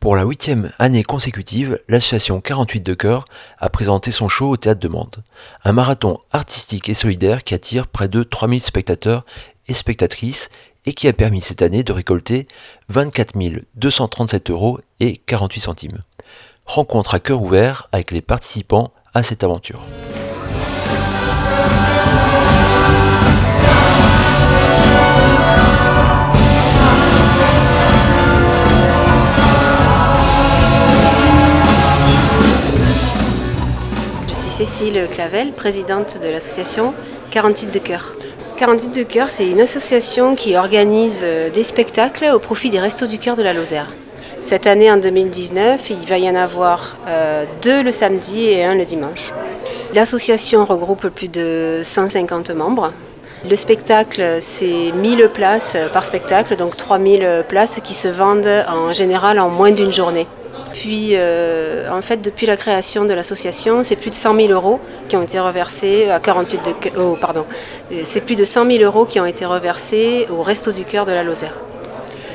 Pour la huitième année consécutive, l'association 48 de cœur a présenté son show au Théâtre de Mende. Un marathon artistique et solidaire qui attire près de 3000 spectateurs et spectatrices et qui a permis cette année de récolter 24 237 euros et 48 centimes. Rencontre à cœur ouvert avec les participants à cette aventure. Clavel, présidente de l'association 48 de cœur. 48 de cœur, c'est une association qui organise euh, des spectacles au profit des Restos du Cœur de la Lozère. Cette année, en 2019, il va y en avoir euh, deux le samedi et un le dimanche. L'association regroupe plus de 150 membres. Le spectacle, c'est 1000 places par spectacle, donc 3000 places qui se vendent en général en moins d'une journée. Puis, euh, en fait, depuis la création de l'association, c'est plus de 100 000 euros qui ont été reversés à 48 de, oh, pardon, c'est plus de 100 000 euros qui ont été reversés au Resto du Cœur de la Lozère.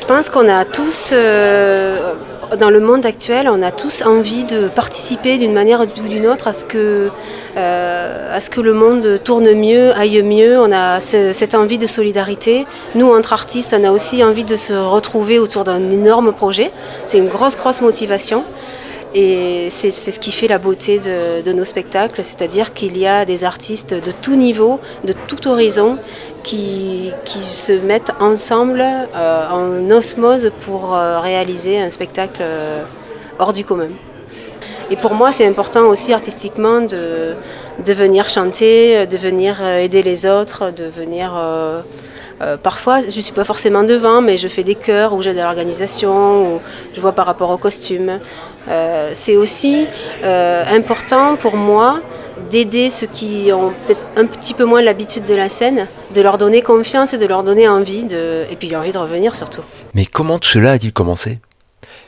Je pense qu'on a tous, euh, dans le monde actuel, on a tous envie de participer d'une manière ou d'une autre à ce que euh, le monde tourne mieux, aille mieux. On a cette envie de solidarité. Nous, entre artistes, on a aussi envie de se retrouver autour d'un énorme projet. C'est une grosse, grosse motivation. Et c'est ce qui fait la beauté de, nos spectacles, c'est-à-dire qu'il y a des artistes de tout niveau, de tout horizon, qui, se mettent ensemble euh, en osmose pour euh, réaliser un spectacle hors du commun. Et pour moi, c'est important aussi artistiquement de, venir chanter, de venir euh, aider les autres, de venir... Euh, euh, parfois, je ne suis pas forcément devant, mais je fais des chœurs ou j'aide à l'organisation, ou je vois par rapport aux costumes. c'est aussi important pour moi d'aider ceux qui ont peut-être un petit peu moins l'habitude de la scène, de leur donner confiance et de leur donner envie, de... et puis envie de revenir surtout. Mais comment tout cela a-t-il commencé?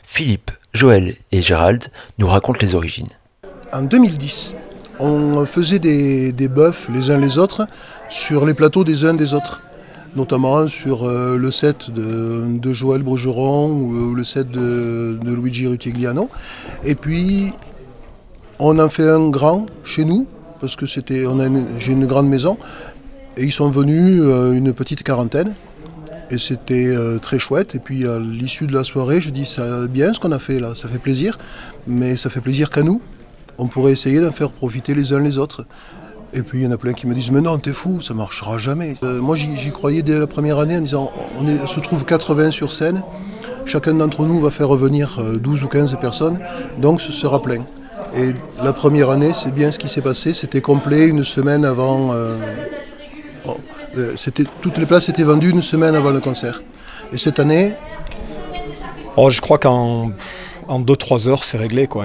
Philippe, Joël et Gérald nous racontent les origines. En 2010, on faisait des, des bœufs les uns les autres sur les plateaux des uns des autres notamment sur euh, le set de, Joël Brugeron ou le set de, Luigi Rutigliano. Et puis, on en fait un grand chez nous, parce que c'était, j'ai une grande maison, et ils sont venus euh, une petite quarantaine. Et c'était euh, très chouette. Et puis à l'issue de la soirée, je dis ça bien ce qu'on a fait là, ça fait plaisir, mais ça fait plaisir qu'à nous. On pourrait essayer d'en faire profiter les uns les autres. Et puis il y en a plein qui me disent mais non t'es fou, ça marchera jamais. Euh, moi j'y croyais dès la première année en disant on, se trouve 80 sur scène, chacun d'entre nous va faire revenir 12 euh, ou 15 personnes, donc ce sera plein. Et la première année c'est bien ce qui s'est passé, c'était complet une semaine avant. Euh, toutes les places étaient vendues une semaine avant le concert. Et cette année oh, Je crois qu'en 2-3 heures, c'est réglé. Quoi.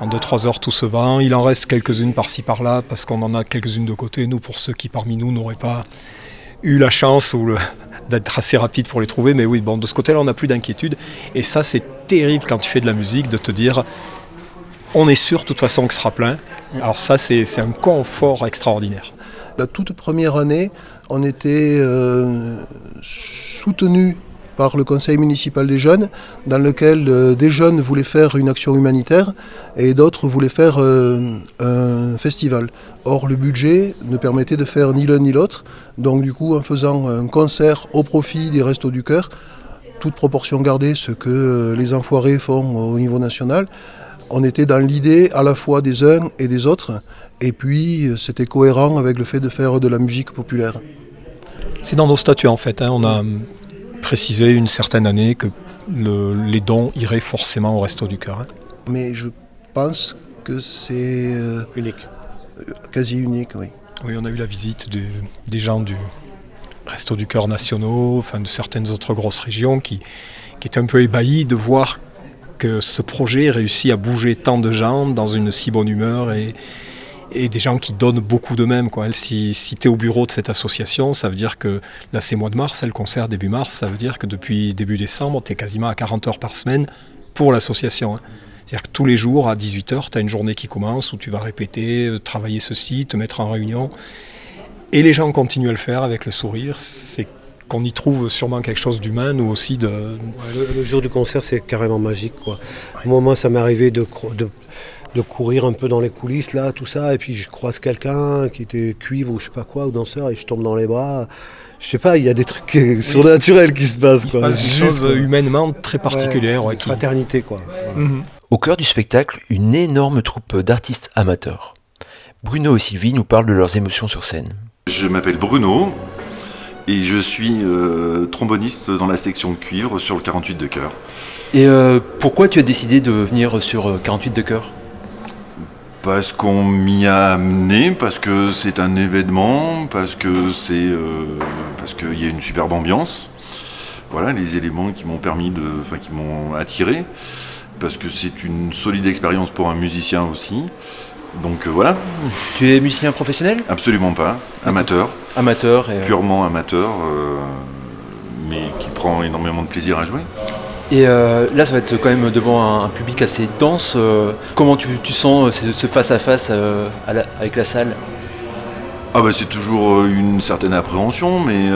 En 2-3 heures, tout se vend. Il en reste quelques-unes par-ci par-là, parce qu'on en a quelques-unes de côté. Nous, pour ceux qui parmi nous n'auraient pas eu la chance ou d'être assez rapide pour les trouver. Mais oui, bon, de ce côté-là, on n'a plus d'inquiétude. Et ça, c'est terrible quand tu fais de la musique de te dire on est sûr de toute façon que ce sera plein. Alors ça, c'est un confort extraordinaire. La toute première année, on était euh, soutenu par le conseil municipal des jeunes, dans lequel euh, des jeunes voulaient faire une action humanitaire et d'autres voulaient faire euh, un festival. Or, le budget ne permettait de faire ni l'un ni l'autre. Donc, du coup, en faisant un concert au profit des Restos du Cœur, toute proportion gardée, ce que les enfoirés font au niveau national, on était dans l'idée à la fois des uns et des autres, et puis c'était cohérent avec le fait de faire de la musique populaire. C'est dans nos statuts en fait. Hein. On a précisé une certaine année que les dons iraient forcément au Resto du Cœur. Hein. Mais je pense que c'est euh, unique, quasi unique, oui. Oui, on a eu la visite des gens du Resto du Cœur nationaux, enfin de certaines autres grosses régions qui, qui étaient un peu ébahis de voir que ce projet réussit à bouger tant de gens dans une si bonne humeur et, et des gens qui donnent beaucoup d'eux-mêmes. Si, si tu es au bureau de cette association, ça veut dire que là c'est mois de mars, c'est le concert début mars, ça veut dire que depuis début décembre, tu es quasiment à 40 heures par semaine pour l'association. Hein. C'est-à-dire que tous les jours à 18h, tu as une journée qui commence où tu vas répéter, euh, travailler ceci, te mettre en réunion. Et les gens continuent à le faire avec le sourire. C'est qu'on y trouve sûrement quelque chose d'humain ou aussi de. le, jour du concert, c'est carrément magique. Quoi. Moi, ça m'est arrivé de, de, courir un peu dans les coulisses, là, tout ça, et puis je croise quelqu'un qui était cuivre ou je sais pas quoi, ou danseur, et je tombe dans les bras. Je sais pas, il y a des trucs surnaturels qui se passent. Il se passe des choses humainement très particulières. Ouais, fraternité, quoi. Mhm. Au cœur du spectacle, une énorme troupe d'artistes amateurs. Bruno et Sylvie nous parlent de leurs émotions sur scène. Je m'appelle Bruno, et je suis euh, tromboniste dans la section cuivre sur le 48 de cœur. Et euh, pourquoi tu as décidé de venir sur 48 euh, de cœur? Parce qu'on m'y a amené, parce que c'est un événement, parce que c'est parce qu'il y a une superbe ambiance. Voilà les éléments qui m'ont permis de, enfin qui m'ont attiré, parce que c'est une solide expérience pour un musicien aussi. Donc euh, voilà. Tu es musicien professionnel? Absolument pas, amateur. Amateur et... Euh, Purement amateur, euh, mais qui prend énormément de plaisir à jouer. Et là, ça va être quand même devant un, public assez dense. comment tu, sens ce face-à-face avec la salle? Ah bah c'est toujours une certaine appréhension, mais,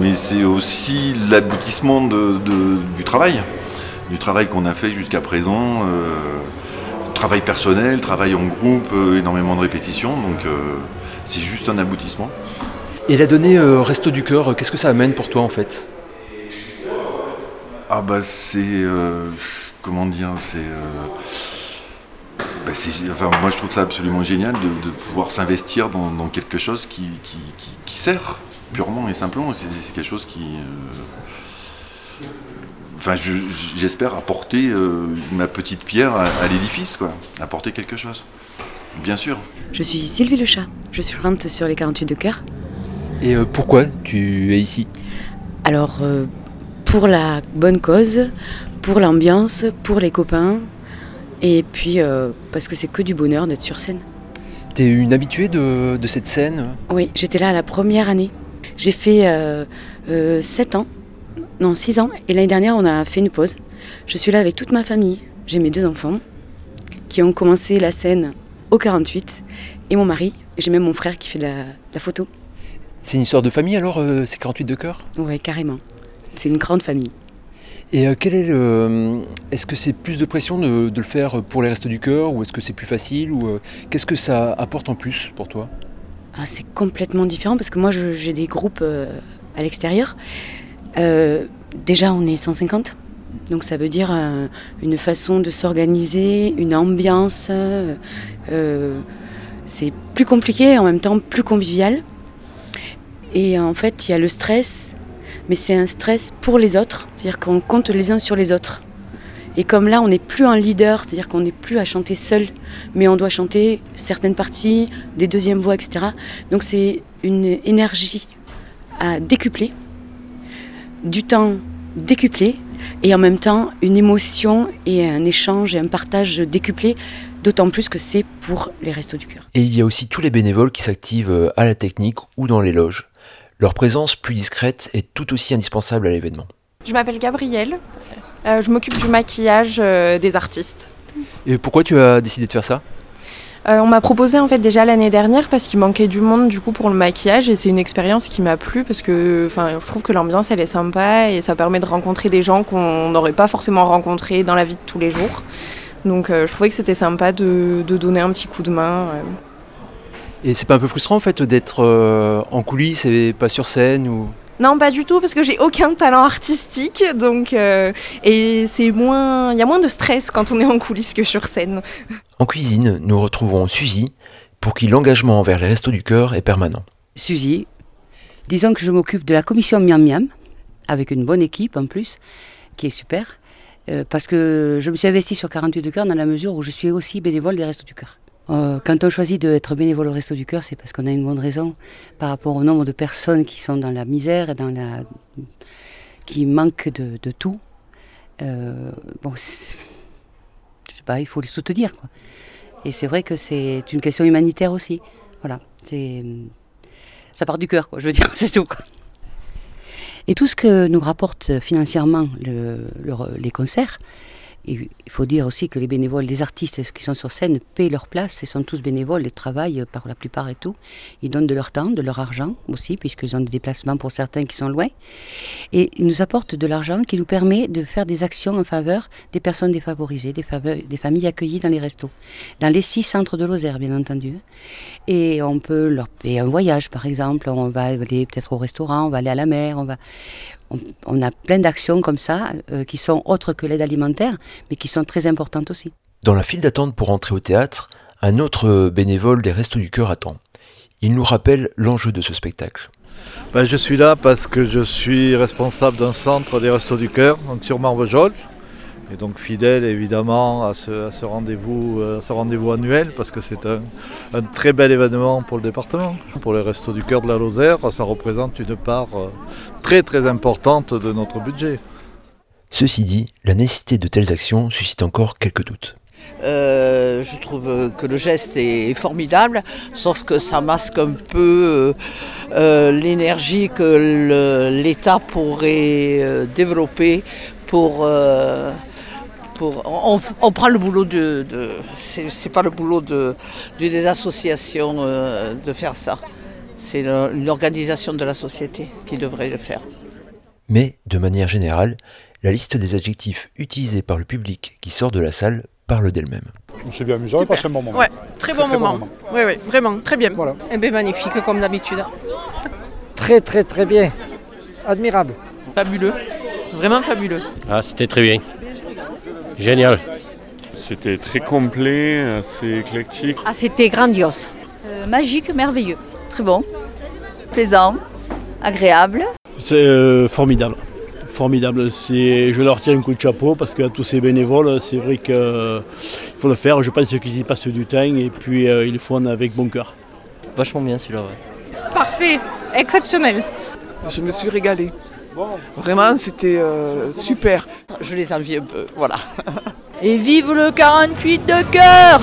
mais c'est aussi l'aboutissement du travail, du travail qu'on a fait jusqu'à présent travail personnel, travail en groupe, euh, énormément de répétitions, donc euh, c'est juste un aboutissement. Et la donnée euh, Resto du Cœur, qu'est-ce que ça amène pour toi en fait? Ah bah c'est... comment dire bah, c'est... enfin, moi je trouve ça absolument génial de, pouvoir s'investir dans, quelque chose qui, qui, sert purement et simplement. C'est, quelque chose qui enfin, j'espère apporter euh, ma petite pierre à, l'édifice, quoi. Apporter quelque chose. Bien sûr. Je suis Sylvie Le Chat. Je suis chante sur les 48 de cœur. Et euh, pourquoi tu es ici? Alors, euh, pour la bonne cause, pour l'ambiance, pour les copains, et puis parce que c'est que du bonheur d'être sur scène. T'es une habituée de, de cette scène? Oui, j'étais là la première année. J'ai fait 7 ans non, 6 ans. Et l'année dernière, on a fait une pause. Je suis là avec toute ma famille. J'ai mes deux enfants qui ont commencé la scène au 48 et mon mari. J'ai même mon frère qui fait de la, photo. C'est une histoire de famille alors, euh, ces 48 de cœur? Oui, carrément. C'est une grande famille. Et euh, quel est le. Est-ce que c'est plus de pression de, le faire pour les restes du cœur ou est-ce que c'est plus facile ou euh, qu'est-ce que ça apporte en plus pour toi? Ah, C'est complètement différent parce que moi j'ai des groupes à l'extérieur euh, déjà, on est 150. Donc ça veut dire euh, une façon de s'organiser, une ambiance. Euh, c'est plus compliqué et en même temps plus convivial. Et en fait, il y a le stress, mais c'est un stress pour les autres, c'est-à-dire qu'on compte les uns sur les autres. Et comme là, on n'est plus un leader, c'est-à-dire qu'on n'est plus à chanter seul, mais on doit chanter certaines parties, des deuxièmes voix, etc. Donc c'est une énergie à décupler du temps décuplé et en même temps une émotion et un échange et un partage décuplé, d'autant plus que c'est pour les Restos du Cœur. Et il y a aussi tous les bénévoles qui s'activent euh, à la technique ou dans les loges. Leur présence plus discrète est tout aussi indispensable à l'événement. Je m'appelle Gabrielle, euh, je m'occupe du maquillage euh, des artistes. Et pourquoi tu as décidé de faire ça? Euh, on m'a proposé en fait déjà l'année dernière parce qu'il manquait du monde du coup pour le maquillage et c'est une expérience qui m'a plu parce que enfin je trouve que l'ambiance elle est sympa et ça permet de rencontrer des gens qu'on n'aurait pas forcément rencontrés dans la vie de tous les jours. Donc je trouvais que c'était sympa de, donner un petit coup de main. Et c'est pas un peu frustrant en fait d'être euh, en coulisses et pas sur scène ou? Non, pas du tout, parce que j'ai aucun talent artistique, donc et c'est moins, il y a moins de stress quand on est en coulisses que sur scène. En cuisine, nous retrouvons Suzy, pour qui l'engagement envers les restos du cœur est permanent. Suzy, disons que je m'occupe de la commission Miam Miam, avec une bonne équipe en plus, qui est super, euh, parce que je me suis investie sur 48 de cœur dans la mesure où je suis aussi bénévole des restos du cœur. Euh, quand on choisit d'être bénévole au Resto du Cœur, c'est parce qu'on a une bonne raison par rapport au nombre de personnes qui sont dans la misère dans la... qui manquent de, tout. Euh, bon, je sais pas, il faut les soutenir. Et c'est vrai que c'est une question humanitaire aussi. Voilà, c'est ça part du cœur, quoi. Je veux dire, c'est tout. Et tout ce que nous rapporte financièrement le, les concerts, il faut dire aussi que les bénévoles, les artistes qui sont sur scène paient leur place, ils sont tous bénévoles, ils travaillent par la plupart et tout. Ils donnent de leur temps, de leur argent aussi, puisqu'ils ont des déplacements pour certains qui sont loin. Et ils nous apportent de l'argent qui nous permet de faire des actions en faveur des personnes défavorisées, des, des familles accueillies dans les restos. Dans les six centres de Lozère, bien entendu. Et on peut leur payer un voyage, par exemple. On va aller peut-être au restaurant, on va aller à la mer, on va on, a plein d'actions comme ça euh, qui sont autres que l'aide alimentaire, mais qui sont très importantes aussi. Dans la file d'attente pour entrer au théâtre, un autre bénévole des Restos du Cœur attend. Il nous rappelle l'enjeu de ce spectacle. Ben, je suis là parce que je suis responsable d'un centre des Restos du Cœur, donc sur Marvejol, et donc fidèle évidemment à ce, rendez-vous euh, rendez annuel parce que c'est un, très bel événement pour le département. Pour les Restos du Cœur de la Lozère, ça représente une part euh, très très importante de notre budget. Ceci dit, la nécessité de telles actions suscite encore quelques doutes. Euh, je trouve que le geste est formidable, sauf que ça masque un peu l'énergie que l'État pourrait développer pour on, prend le boulot de. c'est pas le boulot de, des associations euh, de faire ça. C'est une organisation de la société qui devrait le faire. Mais, de manière générale, la liste des adjectifs utilisés par le public qui sort de la salle parle d'elle-même. On s'est bien amusé, on a passé un moment. Ouais, très bon, moment. Oui, oui, vraiment, très bien. Voilà. Et eh bien magnifique comme d'habitude. Très, très, très bien. Admirable. Fabuleux. Vraiment fabuleux. Ah, c'était très bien. Génial. C'était très complet, assez éclectique. Ah, c'était grandiose. Euh, magique, merveilleux. Très bon. Plaisant, agréable. C'est euh, formidable. Formidable. Je leur tiens un coup de chapeau parce que tous ces bénévoles, c'est vrai qu'il faut le faire. Je pense qu'ils y passent du temps et puis euh, ils le font avec bon cœur. Vachement bien celui-là. Parfait, exceptionnel. Je me suis régalé. Vraiment, c'était euh, super. Je les envie un peu, voilà. Et vive le 48 de cœur